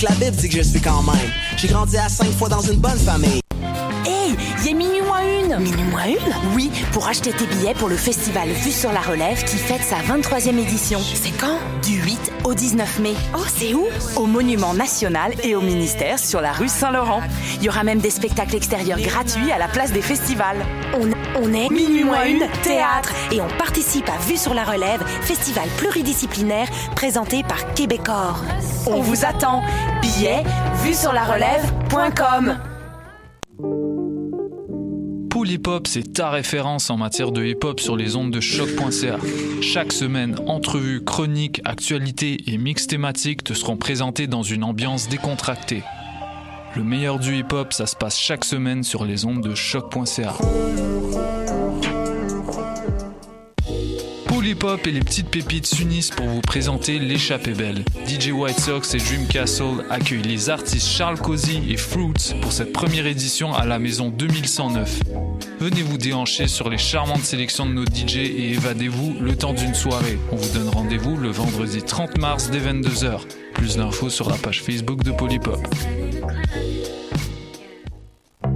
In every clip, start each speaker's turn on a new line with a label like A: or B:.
A: que la Bible dit que je suis quand même. J'ai grandi à cinq fois dans une bonne famille.
B: Hey, il y a minuit moins une.
C: Minuit moins une?
B: Oui, pour acheter tes billets pour le festival Vue sur la Relève qui fête sa 23e édition.
C: C'est quand?
B: Du 8 au 19 mai.
C: Oh, c'est où?
B: Au Monument National et au ministère sur la rue Saint-Laurent. Il y aura même des spectacles extérieurs gratuits à la place des festivals.
C: On, on est
B: Minuit moins une,
C: théâtre et on participe à Vue sur la Relève, festival pluridisciplinaire présenté par Québecor.
B: On vous attend. Billets, vue sur la relève.com.
D: Pool Hip Hop, c'est ta référence en matière de hip hop sur les ondes de choc.ca. Chaque semaine, entrevues, chroniques, actualités et mix thématiques te seront présentés dans une ambiance décontractée. Le meilleur du hip hop, ça se passe chaque semaine sur les ondes de choc.ca. Pool Hip Hop et les petites pépites s'unissent pour vous présenter l'échappée belle. DJ White Sox et Dream Castle accueillent les artistes Charles Cozy et Fruits pour cette première édition à la maison 2109. Venez vous déhancher sur les charmantes sélections de nos DJ et évadez-vous le temps d'une soirée. On vous donne rendez-vous le vendredi 30 mars dès 22h. Plus d'infos sur la page Facebook de Polypop.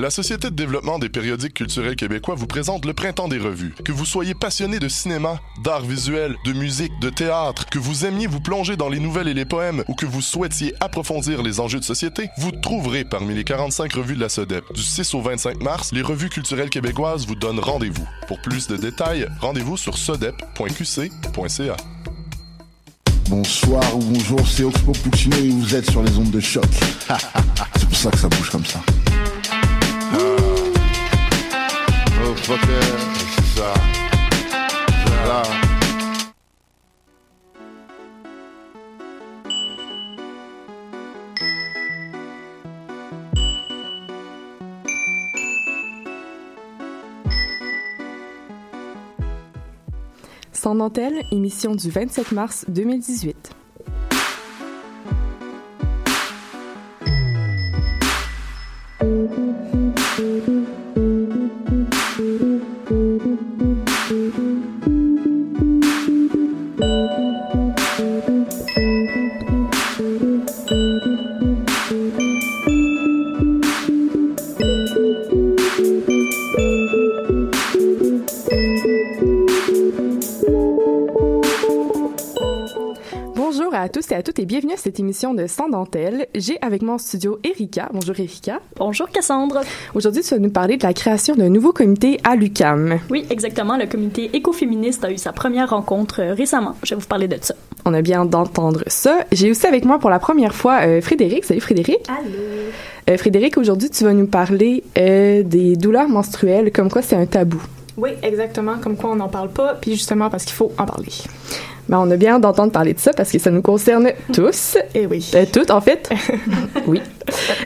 E: La Société de développement des périodiques culturels québécois vous présente le Printemps des revues. Que vous soyez passionné de cinéma, d'art visuel, de musique, de théâtre, que vous aimiez vous plonger dans les nouvelles et les poèmes ou que vous souhaitiez approfondir les enjeux de société, vous trouverez parmi les 45 revues de la SODEP. Du 6 au 25 mars, les revues culturelles québécoises vous donnent rendez-vous. Pour plus de détails, rendez-vous sur sodep.qc.ca.
F: Bonsoir ou bonjour, c'est Oxpo Puccino et vous êtes sur les ondes de choc. c'est pour ça que ça bouge comme ça.
G: Sans dentelle, émission du 27 mars 2018. Cette émission de Sans dentelle. J'ai avec moi en studio Erika. Bonjour Erika.
H: Bonjour Cassandre.
G: Aujourd'hui, tu vas nous parler de la création d'un nouveau comité à l'UCAM.
H: Oui, exactement. Le comité écoféministe a eu sa première rencontre euh, récemment. Je vais vous parler de ça.
G: On a bien d'entendre ça. J'ai aussi avec moi pour la première fois euh, Frédéric. Salut Frédéric.
H: Allô.
G: Euh, Frédéric, aujourd'hui, tu vas nous parler euh, des douleurs menstruelles, comme quoi c'est un tabou.
I: Oui, exactement, comme quoi on n'en parle pas, puis justement parce qu'il faut en parler.
G: Ben, on a bien d'entendre parler de ça parce que ça nous concerne tous.
I: Et oui.
G: Euh, toutes, en fait. oui.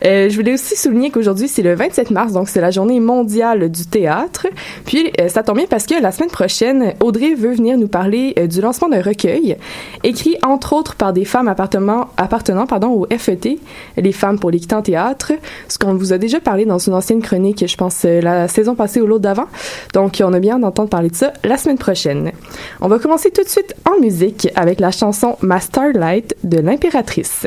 G: Euh, je voulais aussi souligner qu'aujourd'hui, c'est le 27 mars, donc c'est la journée mondiale du théâtre. Puis, euh, ça tombe bien parce que la semaine prochaine, Audrey veut venir nous parler euh, du lancement d'un recueil écrit, entre autres, par des femmes appartenant, appartenant pardon, au FET, les femmes pour l'équité en théâtre, ce qu'on vous a déjà parlé dans une ancienne chronique, je pense, la saison passée ou l'autre d'avant. Donc, on a bien d'entendre parler de ça la semaine prochaine. On va commencer tout de suite en musique avec la chanson Ma Starlight de l'impératrice.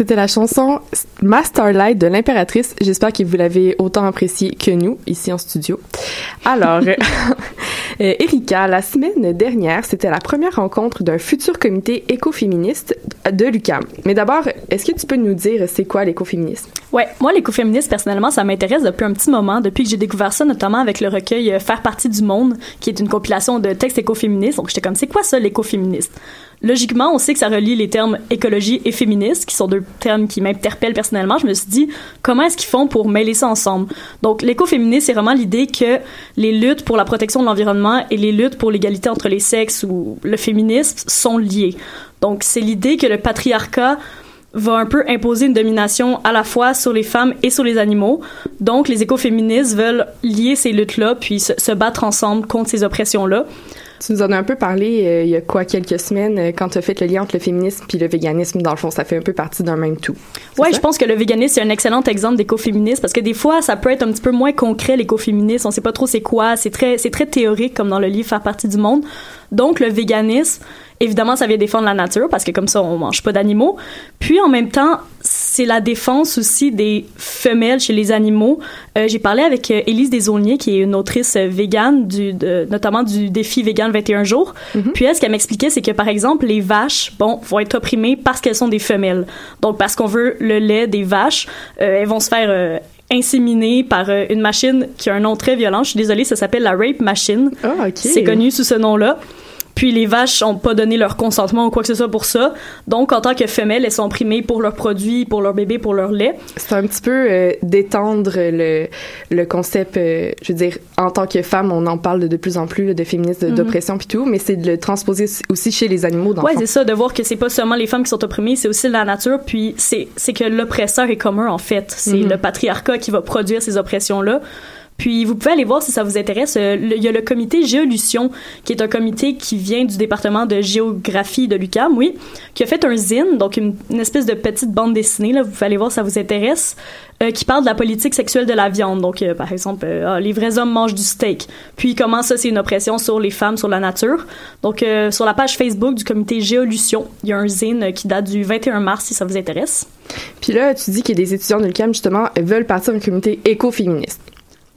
G: C'était la chanson Ma Starlight de l'impératrice. J'espère que vous l'avez autant appréciée que nous, ici en studio. Alors, euh, Erika, la semaine dernière, c'était la première rencontre d'un futur comité écoféministe de l'UQAM. Mais d'abord, est-ce que tu peux nous dire c'est quoi l'écoféminisme?
H: Ouais, moi l'écoféminisme personnellement, ça m'intéresse depuis un petit moment, depuis que j'ai découvert ça notamment avec le recueil euh, Faire partie du monde, qui est une compilation de textes écoféministes. Donc j'étais comme c'est quoi ça l'écoféminisme? Logiquement, on sait que ça relie les termes écologie et féministe, qui sont deux termes qui m'interpellent personnellement. Je me suis dit, comment est-ce qu'ils font pour mêler ça ensemble? Donc, l'écoféminisme, c'est vraiment l'idée que les luttes pour la protection de l'environnement et les luttes pour l'égalité entre les sexes ou le féminisme sont liées. Donc, c'est l'idée que le patriarcat va un peu imposer une domination à la fois sur les femmes et sur les animaux. Donc, les écoféministes veulent lier ces luttes-là, puis se, se battre ensemble contre ces oppressions-là.
G: Tu nous en as un peu parlé euh, il y a quoi quelques semaines euh, quand tu as fait le lien entre le féminisme puis le véganisme. Dans le fond, ça fait un peu partie d'un même tout.
H: Ouais, je pense que le véganisme c'est un excellent exemple d'écoféminisme parce que des fois ça peut être un petit peu moins concret l'écoféminisme. On sait pas trop c'est quoi. C'est très c'est très théorique comme dans le livre Faire partie du monde. Donc le véganisme, évidemment, ça vient défendre la nature parce que comme ça on mange pas d'animaux. Puis en même temps, c'est la défense aussi des femelles chez les animaux. Euh, J'ai parlé avec euh, Élise Desaulniers, qui est une autrice euh, végane, du, de, notamment du défi vegan 21 jours. Puis elle, ce qu'elle m'expliquait, c'est que par exemple, les vaches, bon, vont être opprimées parce qu'elles sont des femelles. Donc parce qu'on veut le lait des vaches, elles vont se faire inséminer par une machine qui a un nom très violent. Je suis désolée, ça s'appelle la rape machine.
G: Ah, ok.
H: C'est connu sous ce nom-là. Puis les vaches ont pas donné leur consentement ou quoi que ce soit pour ça. Donc, en tant que femelles, elles sont primées pour leurs produits, pour leur bébé, pour leur lait.
G: C'est un petit peu euh, d'étendre le, le concept, euh, je veux dire, en tant que femme, on en parle de, de plus en plus là, de féminisme,
H: Mhm.
G: d'oppression puis tout, mais c'est de le transposer aussi chez les animaux fond.
H: c'est ça, de voir que c'est pas seulement les femmes qui sont opprimées, c'est aussi la nature, puis c'est c'est que l'oppresseur est commun, en fait. C'est
G: Mhm.
H: le patriarcat qui va produire ces oppressions-là. Puis vous pouvez aller voir si ça vous intéresse. euh, Il y a le comité Géolution, qui est un comité qui vient du département de géographie de l'UQAM, oui, qui a fait un zine, donc une, espèce de petite bande dessinée, là, vous pouvez aller voir si ça vous intéresse, euh, qui parle de la politique sexuelle de la viande. Donc, euh, par exemple, ah, les vrais hommes mangent du steak. Puis comment ça, c'est une oppression sur les femmes, sur la nature. Donc, sur la page Facebook du comité Géolution, il y a un zine qui date du 21 mars, si ça vous intéresse.
G: Puis là, tu dis que des étudiants de l'UQAM, justement, veulent partir d'un comité écoféministe.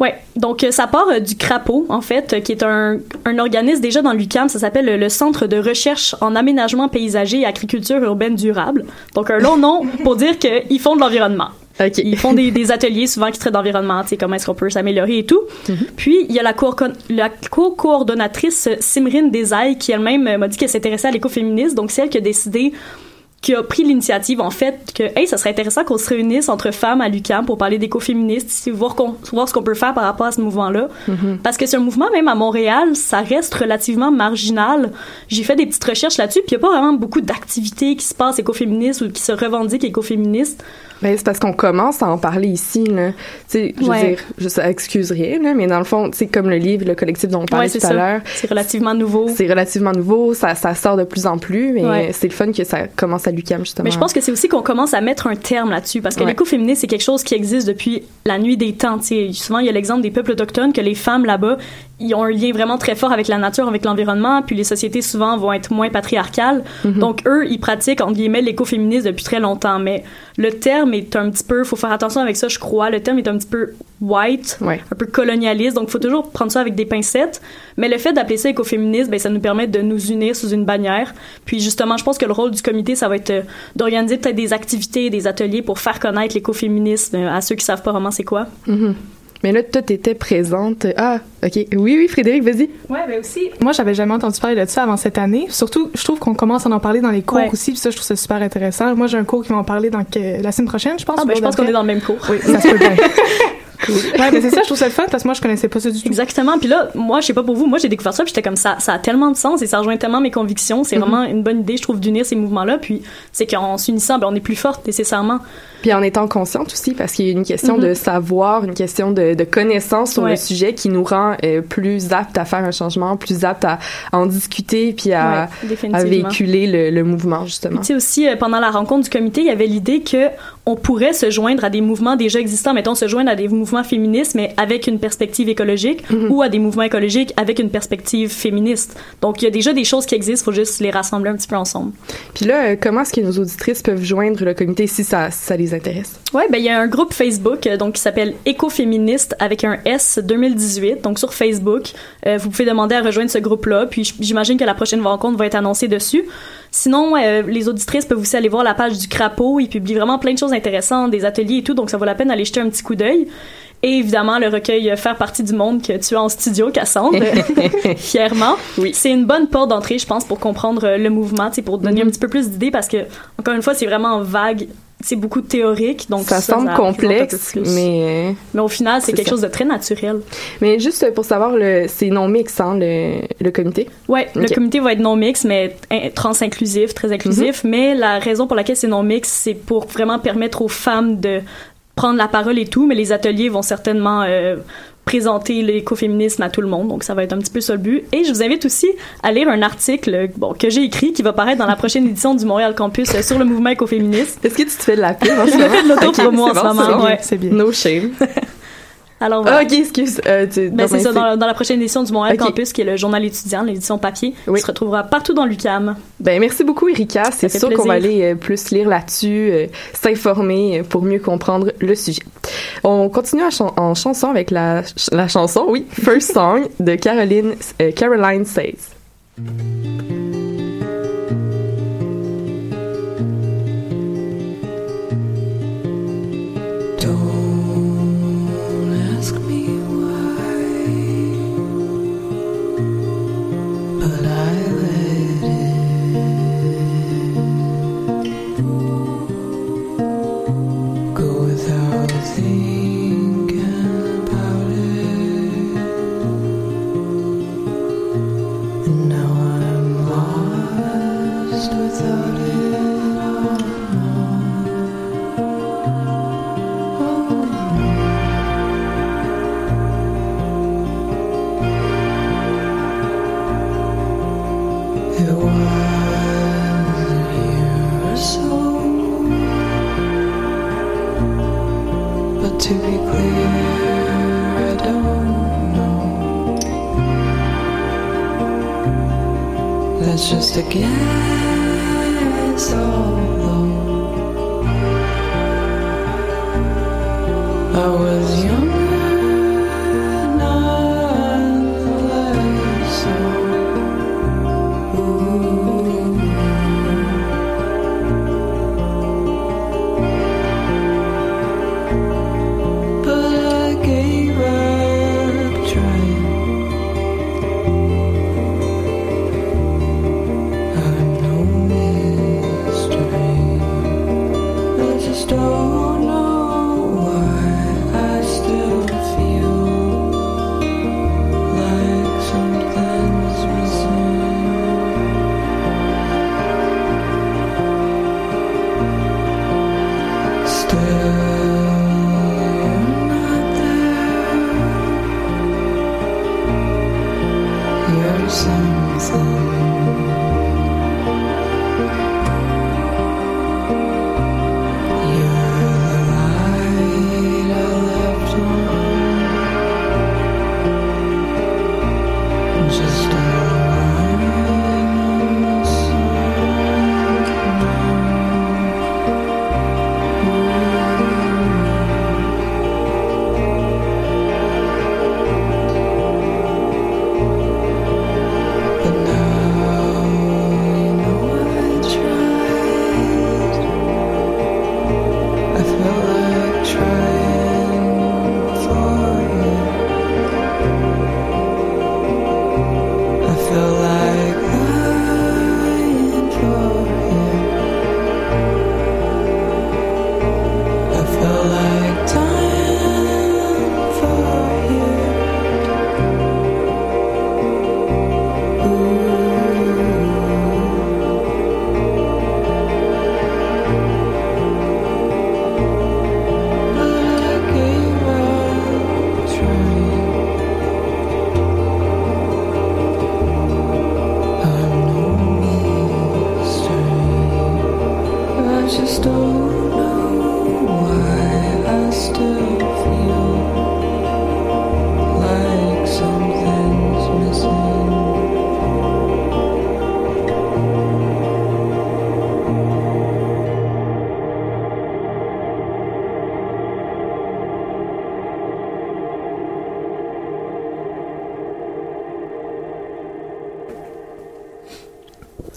H: Ouais, donc euh, ça part euh, du CRAPO, en fait, euh, qui est un, un organisme déjà dans l'UQAM, ça s'appelle le Centre de recherche en aménagement paysager et agriculture urbaine durable. Donc un long nom pour dire qu'ils font de l'environnement. Ils font des, des ateliers souvent qui traitent d'environnement, comment est-ce qu'on peut s'améliorer et tout. Puis, il y a la, co-orcon- la co-coordonnatrice Simrine Desailles qui elle-même m'a dit qu'elle s'intéressait à l'écoféminisme. Donc, c'est elle qui a décidé qui a pris l'initiative, en fait, que, hey, ça serait intéressant qu'on se réunisse entre femmes à l'UQAM pour parler d'écoféministes, voir, voir ce qu'on peut faire par rapport à ce mouvement-là. Parce que c'est un mouvement, même à Montréal, ça reste relativement marginal. J'ai fait des petites recherches là-dessus, puis il n'y a pas vraiment beaucoup d'activités qui se passent écoféministes ou qui se revendiquent écoféministes.
G: Ben, c'est parce qu'on commence à en parler ici, là. Tu sais, je veux
H: Ouais.
G: dire, je ça excuse rien, là, mais dans le fond, sais, comme le livre, le collectif dont on parlait
H: Ouais, c'est
G: tout à
H: ça.
G: l'heure.
H: C'est relativement nouveau.
G: C'est relativement nouveau, ça, ça sort de plus en plus, mais
H: Ouais.
G: c'est le fun que ça commence à justement.
H: Mais je pense que c'est aussi qu'on commence à mettre un terme là-dessus parce que
G: Ouais.
H: l'écoféminisme c'est quelque chose qui existe depuis la nuit des temps. tu sais. souvent il y a l'exemple des peuples autochtones que les femmes là-bas ils ont un lien vraiment très fort avec la nature, avec l'environnement, puis les sociétés souvent vont être moins patriarcales.
G: Mhm.
H: Donc eux ils pratiquent entre guillemets l'écoféminisme depuis très longtemps. Mais le terme est un petit peu, faut faire attention avec ça, je crois. Le terme est un petit peu white, un peu colonialiste. Donc faut toujours prendre ça avec des pincettes. Mais le fait d'appeler ça écoféminisme, ben ça nous permet de nous unir sous une bannière. Puis justement, je pense que le rôle du comité, ça va être euh, d'organiser peut-être des activités, des ateliers pour faire connaître l'écoféminisme euh, à ceux qui savent pas vraiment c'est quoi.
G: Mhm. Mais là, toi, t'étais présente. Ah, OK. Oui, oui, Frédéric, vas-y.
I: Ouais, ben aussi. Moi, j'avais jamais entendu parler de ça avant cette année. Surtout, je trouve qu'on commence à en parler dans les cours
H: Ouais.
I: aussi, puis ça, je trouve ça super intéressant. Moi, j'ai un cours qui va en parler dans que- la semaine prochaine, je pense.
H: Ah, ben, je pense qu'on
I: d'après.
H: est dans le même cours.
I: Oui, ça se peut bien. Ouais, mais c'est ça, je trouve ça le fun parce que moi, je connaissais pas ça du tout.
H: Exactement. Puis là, moi, je sais pas pour vous, moi, j'ai découvert ça, puis j'étais comme ça, ça a tellement de sens et ça rejoint tellement mes convictions. C'est
G: Mhm.
H: vraiment une bonne idée, je trouve, d'unir ces mouvements-là. Puis c'est qu'en s'unissant, ben, on est plus forte nécessairement.
G: Puis en étant consciente aussi, parce qu'il y a une question
H: Mhm.
G: de savoir, une question de, de connaissance sur
H: Ouais.
G: le sujet qui nous rend euh, plus aptes à faire un changement, plus aptes à, à en discuter, puis à,
H: Ouais,
G: à
H: définitivement.
G: véhiculer le, le mouvement, justement.
H: Tu sais aussi, euh, pendant la rencontre du comité, il y avait l'idée que on pourrait se joindre à des mouvements déjà existants, mettons se joindre à des mouvements féministes, mais avec une perspective écologique,
G: Mhm.
H: ou à des mouvements écologiques avec une perspective féministe. Donc il y a déjà des choses qui existent, faut juste les rassembler un petit peu ensemble.
G: Puis là, euh, comment est-ce que nos auditrices peuvent joindre le comité si ça, si ça les intéresse?
H: Ouais, ben il y a un groupe Facebook euh, donc qui s'appelle Écoféministe avec un S 2018 donc sur Facebook. Euh, vous pouvez demander à rejoindre ce groupe-là, puis j'imagine que la prochaine rencontre va être annoncée dessus. Sinon, euh, les auditrices peuvent aussi aller voir la page du Crapaud, ils publient vraiment plein de choses intéressantes, des ateliers et tout, donc ça vaut la peine d'aller jeter un petit coup d'œil. Et évidemment, le recueil euh, Faire partie du monde que tu as en studio, Cassandre, fièrement. C'est une bonne porte d'entrée, je pense, pour comprendre euh, le mouvement, pour donner un petit peu plus d'idées, parce que, encore une fois, c'est vraiment vague, c'est beaucoup théorique, donc
G: ça, semble complexe, mais... euh,
H: Mais au final, c'est quelque
G: ça.
H: chose de très naturel.
G: Mais juste pour savoir, c'est non mix, hein, le, le comité?
H: Ouais, le comité va être non mix, mais in- trans-inclusif, très inclusif. Mais la raison pour laquelle c'est non mix, c'est pour vraiment permettre aux femmes de prendre la parole et tout. Mais les ateliers vont certainement euh, présenter l'écoféminisme à tout le monde. Donc ça va être un petit peu ça le but. Et je vous invite aussi à lire un article bon, que j'ai écrit qui va paraître dans la prochaine édition du Montréal Campus euh, sur le mouvement écoféministe.
G: Est-ce que tu te fais de la pub en
H: Je me fais de l'auto-promo
G: Ok,
H: en
G: c'est
H: ce
G: bon,
H: moment.
G: c'est bien.
H: ouais.
G: No shame.
H: Alors
G: Ah, ok, excuse. Euh, tu,
H: Ben, c'est ça, dans, dans la prochaine édition du Montréal. Campus, qui est le journal étudiant, l'édition papier, qui se retrouvera partout dans l'UCAM.
G: Ben, merci beaucoup, Erika. C'est sûr qu'on va aller euh, plus lire là-dessus, euh, s'informer pour mieux comprendre le sujet. On continue en, chan- en chanson avec la, ch- la chanson, oui, First Song de Caroline, Caroline Says.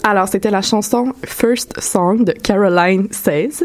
G: Alors, c'était la chanson First Song de Caroline Says.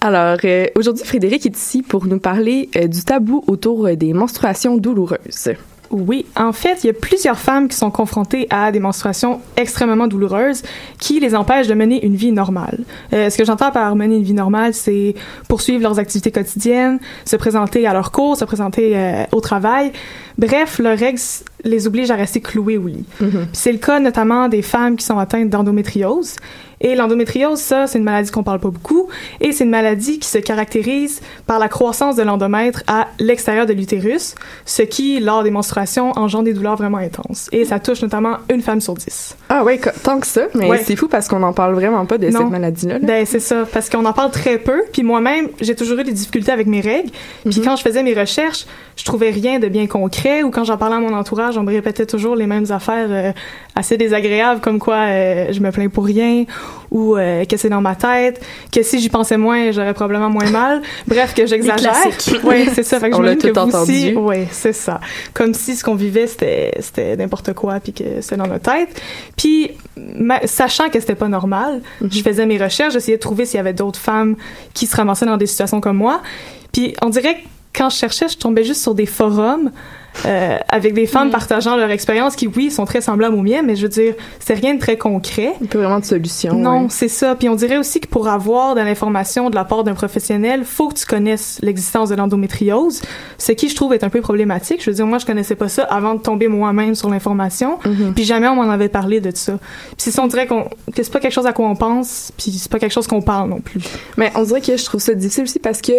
G: Alors, euh, aujourd'hui, Frédéric est ici pour nous parler euh, du tabou autour euh, des menstruations douloureuses.
I: Oui, en fait, il y a plusieurs femmes qui sont confrontées à des menstruations extrêmement douloureuses qui les empêchent de mener une vie normale. Ce que j'entends par mener une vie normale, c'est poursuivre leurs activités quotidiennes, se présenter à leurs cours, se présenter au travail. Bref, leurs règles les obligent à rester clouées au lit. Puis C'est le cas notamment des femmes qui sont atteintes d'endométriose. Et l'endométriose, ça, c'est une maladie qu'on parle pas beaucoup. Et c'est une maladie qui se caractérise par la croissance de l'endomètre à l'extérieur de l'utérus, ce qui, lors des menstruations, engendre des douleurs vraiment intenses. Et ça touche notamment une femme sur dix.
G: Ah co- tant que ça, mais
I: Ouais.
G: c'est fou parce qu'on n'en parle vraiment pas de
I: Non.
G: cette maladie-là. là.
I: Ben, c'est ça, parce qu'on en parle très peu. Puis moi-même, j'ai toujours eu des difficultés avec mes règles. Puis quand je faisais mes recherches, je trouvais rien de bien concret. Ou quand j'en parlais à mon entourage, on me répétait toujours les mêmes affaires euh, assez désagréables, comme quoi euh, je me plains pour rien, ou euh, que c'est dans ma tête, que si j'y pensais moins, j'aurais probablement moins mal. Bref, que j'exagère. Oui, c'est ça. Fait que
G: On l'a tout
I: que aussi-
G: entendu.
I: oui, c'est ça. Comme si ce qu'on vivait, c'était, c'était n'importe quoi, puis que c'était dans notre tête. Puis, ma- sachant que c'était pas normal, je faisais mes recherches, j'essayais de trouver s'il y avait d'autres femmes qui se ramassaient dans des situations comme moi. Puis, on dirait que quand je cherchais, je tombais juste sur des forums euh, avec des femmes partageant leur expérience qui, oui, sont très semblables aux miennes, mais je veux dire, c'est rien de très concret.
G: Pas vraiment de solution.
I: Non,
G: ouais.
I: c'est ça. Puis on dirait aussi que pour avoir de l'information de la part d'un professionnel, faut que tu connaisses l'existence de l'endométriose, ce qui je trouve est un peu problématique. Je veux dire, moi je connaissais pas ça avant de tomber moi-même sur l'information, puis jamais on m'en avait parlé de ça. Puis ça, on dirait qu'on que c'est pas quelque chose à quoi on pense, puis c'est pas quelque chose qu'on parle non plus.
G: Mais on dirait que je trouve ça difficile aussi parce que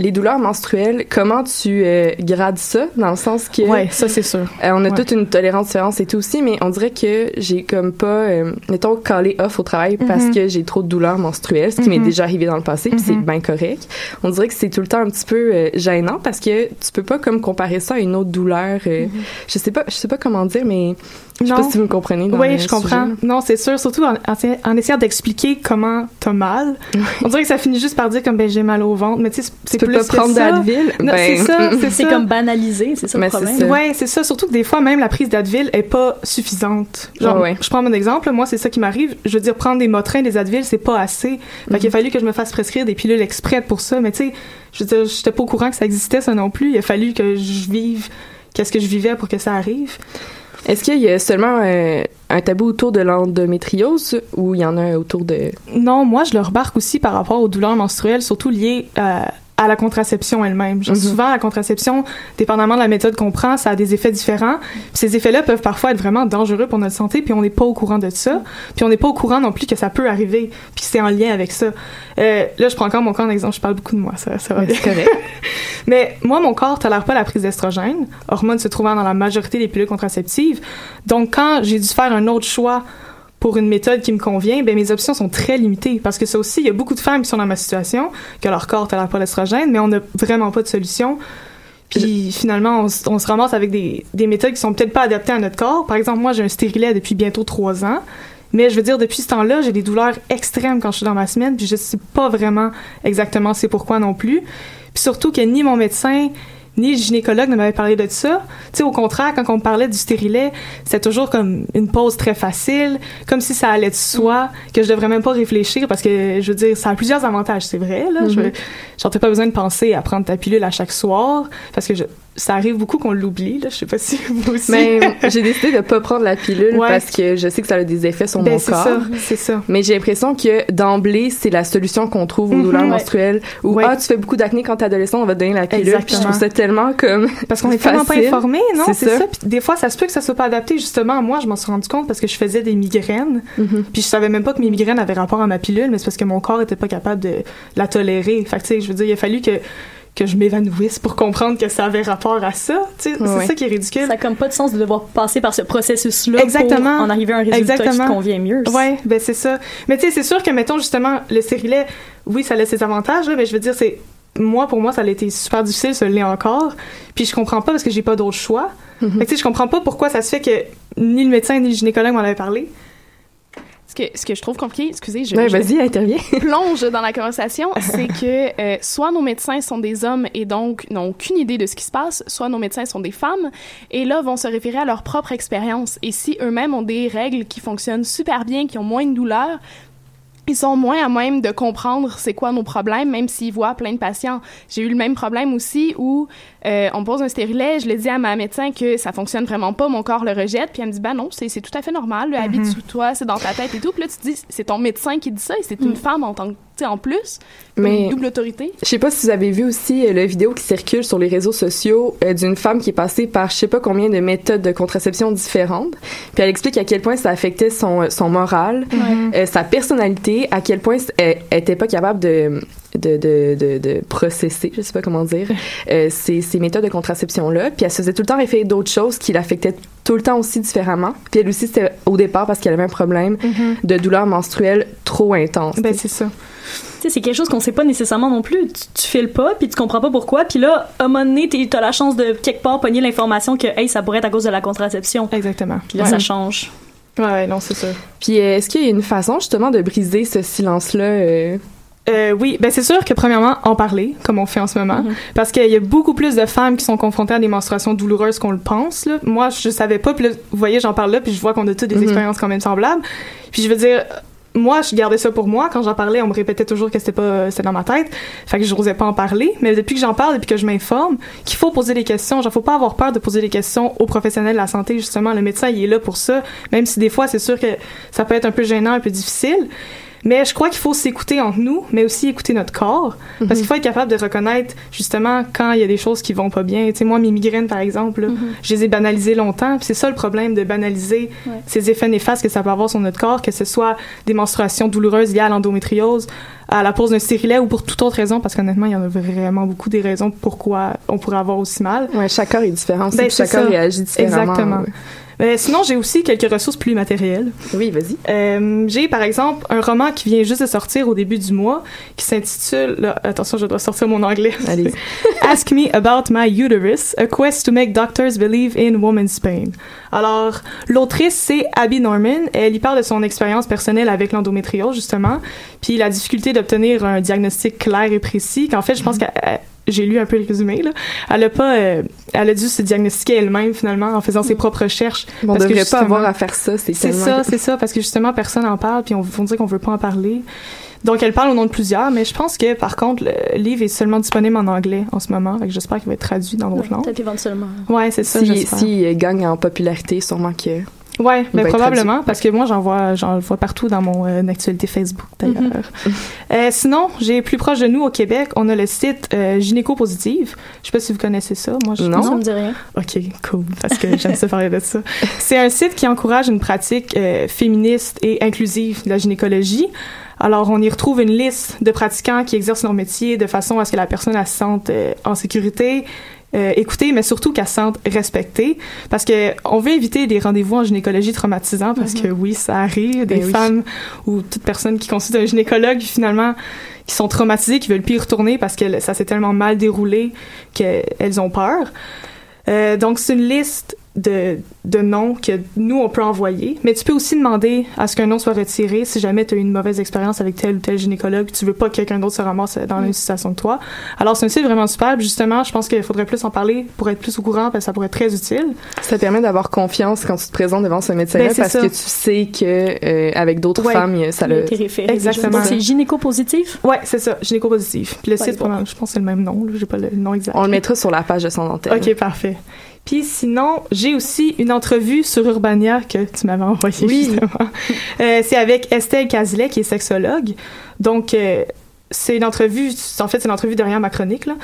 G: les douleurs menstruelles, comment tu euh, grades ça dans le sens que
I: Ouais, ça c'est sûr.
G: euh, on a
I: Ouais.
G: toute une tolérance différence et tout aussi, mais on dirait que j'ai comme pas, euh, mettons, calé off au travail parce
I: Mhm.
G: que j'ai trop de douleurs menstruelles, ce qui m'est
I: Mhm.
G: déjà arrivé dans le passé, puis c'est
I: Mhm.
G: bien correct. On dirait que c'est tout le temps un petit peu euh, gênant parce que tu peux pas comme comparer ça à une autre douleur. Je sais pas, je sais pas comment dire, mais je sais pas.
I: Non.
G: si vous me comprenez.
I: Oui, je comprends.
G: sujet.
I: Non, c'est sûr, surtout en, essayant d'expliquer comment t'as mal. On dirait que ça finit juste par dire comme ben j'ai mal au ventre, mais tu sais, c'est
G: pas prendre d'Advil?
I: Non,
G: Ben,
I: c'est ça, c'est
H: comme banalisé, c'est ça le
G: Mais c'est
H: problème.
I: Ouais, c'est ça. Surtout que des fois, même la prise d'Advil est pas suffisante. Genre,
G: ouais.
I: je prends mon exemple. Moi, c'est ça qui m'arrive. Je veux dire, prendre des Motrins, des Advil, c'est pas assez. Fait qu'il a fallu que je me fasse prescrire des pilules exprès pour ça. Mais tu sais, je veux dire, j'étais pas au courant que ça existait, ça non plus. Il a fallu que je vive qu'est-ce que je vivais pour que ça arrive.
G: Est-ce qu'il y a seulement euh, un tabou autour de l'endométriose ou il y en a un autour de...
I: Non, moi, je le remarque aussi par rapport aux douleurs menstruelles, surtout liées euh, à la contraception elle-même. Genre,
G: Mhm.
I: Souvent, la contraception, dépendamment de la méthode qu'on prend, ça a des effets différents. Puis ces effets-là peuvent parfois être vraiment dangereux pour notre santé, puis on n'est pas au courant de ça. Puis on n'est pas au courant non plus que ça peut arriver, puis c'est en lien avec ça. Euh, là, je prends encore mon corps en exemple. Je parle beaucoup de moi, ça, ça va bien.
G: Correct.
I: Mais moi, mon corps tolère pas la prise d'estrogène, hormone se trouvant dans la majorité des pilules contraceptives. Donc, quand j'ai dû faire un autre choix pour une méthode qui me convient, ben mes options sont très limitées parce que ça aussi, il y a beaucoup de femmes qui sont dans ma situation, que leur corps tolère pas l'estrogène, mais on n'a vraiment pas de solution. Puis finalement, on, se ramasse avec des, des méthodes qui sont peut-être pas adaptées à notre corps. Par exemple, moi, j'ai un stérilet depuis bientôt trois ans. Mais je veux dire, depuis ce temps-là, j'ai des douleurs extrêmes quand je suis dans ma semaine, puis je sais pas vraiment exactement c'est pourquoi non plus. Puis surtout que ni mon médecin, ni le gynécologue ne m'avaient parlé de ça. Tu sais, au contraire, quand on parlait du stérilet, c'était toujours comme une pause très facile, comme si ça allait de soi, que je devrais même pas réfléchir parce que, je veux dire, ça a plusieurs avantages, c'est vrai, là. Je
G: Mhm.
I: J'en pas besoin de penser à prendre ta pilule à chaque soir parce que je, ça arrive beaucoup qu'on l'oublie, là. Je sais pas si vous aussi.
G: Mais j'ai décidé de pas prendre la pilule
I: Ouais.
G: parce que je sais que ça a des effets sur
I: Ben,
G: mon
I: c'est
G: corps.
I: ça, c'est ça.
G: Mais j'ai l'impression que d'emblée, c'est la solution qu'on trouve aux
I: Mhm,
G: douleurs
I: ouais.
G: menstruelles. Ou
I: Ouais.
G: ah, tu fais beaucoup d'acné quand t'es adolescent, on va te donner la pilule. Puis je trouve ça tellement comme
I: Parce qu'on est tellement pas informé, non?
G: C'est ça.
I: ça. Puis des fois, ça se peut que ça soit pas adapté. Justement, moi, je m'en suis rendu compte parce que je faisais des migraines.
G: Mhm.
I: Puis je savais même pas que mes migraines avaient rapport à ma pilule, mais c'est parce que mon corps était pas capable de la tolérer. Fait que, tu sais, je veux dire, il a fallu que, que je m'évanouisse pour comprendre que ça avait rapport à ça. C'est ça qui est ridicule.
H: Ça a comme pas de sens de devoir passer par ce processus-là
I: Exactement.
H: pour en arriver à un résultat
I: Exactement.
H: qui convient mieux.
I: Ouais, ben c'est ça. Mais tu sais, c'est sûr que, mettons, justement, le stérilet, oui, ça a ses avantages, là, mais je veux dire, c'est. Moi, pour moi, ça a été super difficile, ça l'est encore. Puis je comprends pas parce que j'ai pas d'autre choix.
G: Mhm.
I: Fait que, tu sais, je comprends pas pourquoi ça se fait que ni le médecin ni le gynécologue m'en avaient parlé.
J: Ce que, ce que je trouve compliqué, excusez, je,
G: Ouais,
J: je
G: interviens.
J: plonge dans la conversation, c'est que euh, soit nos médecins sont des hommes et donc n'ont aucune idée de ce qui se passe, soit nos médecins sont des femmes et là vont se référer à leur propre expérience. Et si eux-mêmes ont des règles qui fonctionnent super bien, qui ont moins de douleur, ils sont moins à même de comprendre c'est quoi nos problèmes, même s'ils voient plein de patients. J'ai eu le même problème aussi où euh, on me pose un stérilet, je le dis à ma médecin que ça fonctionne vraiment pas, mon corps le rejette, puis elle me dit bah non, c'est tout à fait normal, le habit
I: Mhm.
J: sous toi, c'est dans ta tête et tout. Puis là tu te dis c'est ton médecin qui dit ça et c'est une femme en tant que en plus,
G: Mais-
J: une double autorité.
G: Je sais pas si vous avez vu aussi euh, la vidéo qui circule sur les réseaux sociaux euh, d'une femme qui est passée par je sais pas combien de méthodes de contraception différentes. Puis elle explique à quel point ça affectait son, son moral, euh, sa personnalité, à quel point elle, elle était pas capable de de, de, de, de processer, je sais pas comment dire, euh, ces, ces méthodes de contraception-là. Puis elle se faisait tout le temps référer d'autres choses qui l'affectaient tout le temps aussi différemment. Puis elle aussi, c'était au départ parce qu'elle avait un problème de douleur menstruelle trop intense.
I: Ben, c'est ça.
H: C'est quelque chose qu'on sait pas nécessairement non plus. Tu, tu files pas, puis tu comprends pas pourquoi. Puis là, à un moment donné, t'as la chance de quelque part pogner l'information que, hey, ça pourrait être à cause de la contraception.
I: Exactement.
H: Puis là,
G: Ouais.
H: ça change.
I: Ouais, ouais, non, c'est sûr.
G: Puis euh, est-ce qu'il y a une façon justement de briser ce silence-là? euh,
I: Euh, oui, ben c'est sûr que premièrement, en parler, comme on fait en ce moment, parce qu'il y a beaucoup plus de femmes qui sont confrontées à des menstruations douloureuses qu'on le pense. Là. Moi, je savais pas, puis là, vous voyez, j'en parle là, puis je vois qu'on a toutes des
G: Mhm.
I: expériences quand même semblables. Puis je veux dire, moi, je gardais ça pour moi. Quand j'en parlais, on me répétait toujours que c'était pas, c'était dans ma tête. Fait que je n'osais pas en parler. Mais depuis que j'en parle, depuis que je m'informe, qu'il faut poser des questions. Genre, faut pas avoir peur de poser des questions aux professionnels de la santé, justement. Le médecin, il est là pour ça. Même si des fois, c'est sûr que ça peut être un peu gênant, un peu difficile. Mais je crois qu'il faut s'écouter entre nous, mais aussi écouter notre corps. Parce
G: Mhm.
I: qu'il faut être capable de reconnaître, justement, quand il y a des choses qui vont pas bien. Tu sais, moi, mes migraines, par exemple, là,
H: Mhm.
I: je les ai banalisées longtemps. Puis c'est ça le problème de banaliser
H: Ouais.
I: ces effets néfastes que ça peut avoir sur notre corps, que ce soit des menstruations douloureuses liées à l'endométriose, à la pose d'un stérilet ou pour toute autre raison, parce qu'honnêtement, il y en a vraiment beaucoup des raisons pourquoi on pourrait avoir aussi mal.
G: Ouais, chaque corps est différent
I: Ben,
G: chaque corps réagit différemment.
I: Exactement.
G: ouais.
I: Euh, sinon, j'ai aussi quelques ressources plus matérielles.
G: Oui, vas-y.
I: Euh, j'ai par exemple un roman qui vient juste de sortir au début du mois qui s'intitule là, attention je dois sortir mon anglais
G: Allez.
I: Ask me about my uterus a quest to make doctors believe in woman's pain alors l'autrice c'est Abby Norman elle y parle de son expérience personnelle avec l'endométriose justement puis la difficulté d'obtenir un diagnostic clair et précis qu'en fait je pense qu'elle elle- j'ai lu un peu le résumé là. Elle a pas, euh, elle a dû se diagnostiquer elle-même finalement en faisant ses propres recherches.
G: Bon, on
I: Parce que
G: devrait pas
I: justement-
G: avoir à faire ça, c'est
I: c'est ça, c'est ça, parce que justement, personne n'en parle, puis on, on dirait qu'on veut pas en parler. Donc, elle parle au nom de plusieurs, mais je pense que, par contre, le livre est seulement disponible en anglais en ce moment, que j'espère qu'il va être traduit dans d'autres langues.
H: Peut-être éventuellement.
I: Ouais, c'est ça,
G: Si,
I: j'espère.
G: si il gagne en popularité, sûrement que.
I: Ouais, mais
G: être
I: probablement,
G: traduit.
I: parce que moi, j'en vois, j'en vois partout dans mon euh, actualité Facebook, d'ailleurs.
G: Mhm.
I: Euh, sinon, j'ai plus proche de nous au Québec, on a le site euh, Gynéco Positive. Je sais pas si vous connaissez ça. Moi, je
H: Non. Ça me dit rien.
I: Ok, cool, parce que j'aime ça parler de ça. C'est un site qui encourage une pratique euh, féministe et inclusive de la gynécologie. Alors, on y retrouve une liste de pratiquants qui exercent leur métier de façon à ce que la personne elle se sente euh, en sécurité, euh, mais surtout qu'elle se sente respectée. Parce que on veut éviter des rendez-vous en gynécologie traumatisants, parce que oui, ça arrive, des
G: Ben oui.
I: femmes ou toute personne qui consulte un gynécologue, finalement, qui sont traumatisées, qui veulent plus y retourner parce que ça s'est tellement mal déroulé qu'elles ont peur. Euh, donc, c'est une liste de, de noms que nous, on peut envoyer. Mais tu peux aussi demander à ce qu'un nom soit retiré si jamais tu as eu une mauvaise expérience avec tel ou tel gynécologue. Tu veux pas que quelqu'un d'autre se ramasse dans la même situation que toi. Alors, c'est un site vraiment super. Puis Justement, je pense qu'il faudrait plus en parler pour être plus au courant parce que ça pourrait être très utile.
G: Ça permet d'avoir confiance quand tu te présentes devant ce médecin-là
I: Ben,
G: parce
I: ça.
G: que tu sais que euh, avec d'autres
I: Ouais.
G: femmes, ça le.
I: Exactement.
H: C'est gynéco-positif?
I: Ouais, c'est ça, gynéco-positif. Puis le
H: Ouais,
I: site,
H: bon.
I: je pense que c'est le même nom. J'ai pas le nom exact.
G: On le mettra sur la page de son antenne.
I: Ok, parfait. Puis sinon, j'ai aussi une entrevue sur Urbania que tu m'avais envoyée
G: Oui.
I: justement. Euh, c'est avec Estelle Cazelet, qui est sexologue. Donc, euh, c'est une entrevue, en fait, c'est une entrevue derrière ma chronique. Là.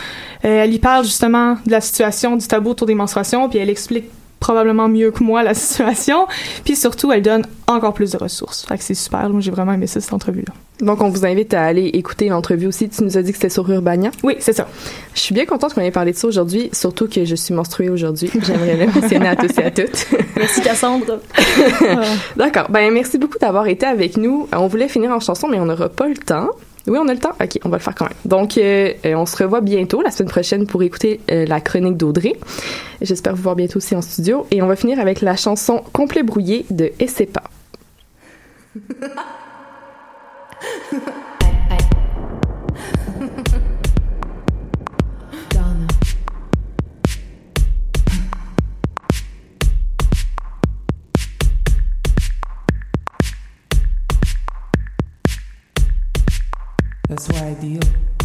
I: Euh, elle y parle justement de la situation du tabou autour des menstruations, puis elle explique probablement mieux que moi la situation. Puis surtout, elle donne encore plus de ressources. Fait que c'est super. Moi, j'ai vraiment aimé ça, cette entrevue-là.
G: Donc, on vous invite à aller écouter l'entrevue aussi. Tu nous as dit que c'était sur Urbania.
I: Oui, c'est ça.
G: Je suis bien contente qu'on ait parlé de ça aujourd'hui, surtout que je suis menstruée aujourd'hui. J'aimerais le mentionner à tous et à toutes.
H: Merci Cassandre.
G: D'accord. Ben, merci beaucoup d'avoir été avec nous. On voulait finir en chanson, mais on n'aura pas le temps. Oui, on a le temps. Ok, on va le faire quand même. Donc, euh, euh, on se revoit bientôt la semaine prochaine pour écouter euh, la chronique d'Audrey. J'espère vous voir bientôt aussi en studio. Et on va finir avec la chanson Complet brouillé de Essepa.
K: That's why I deal.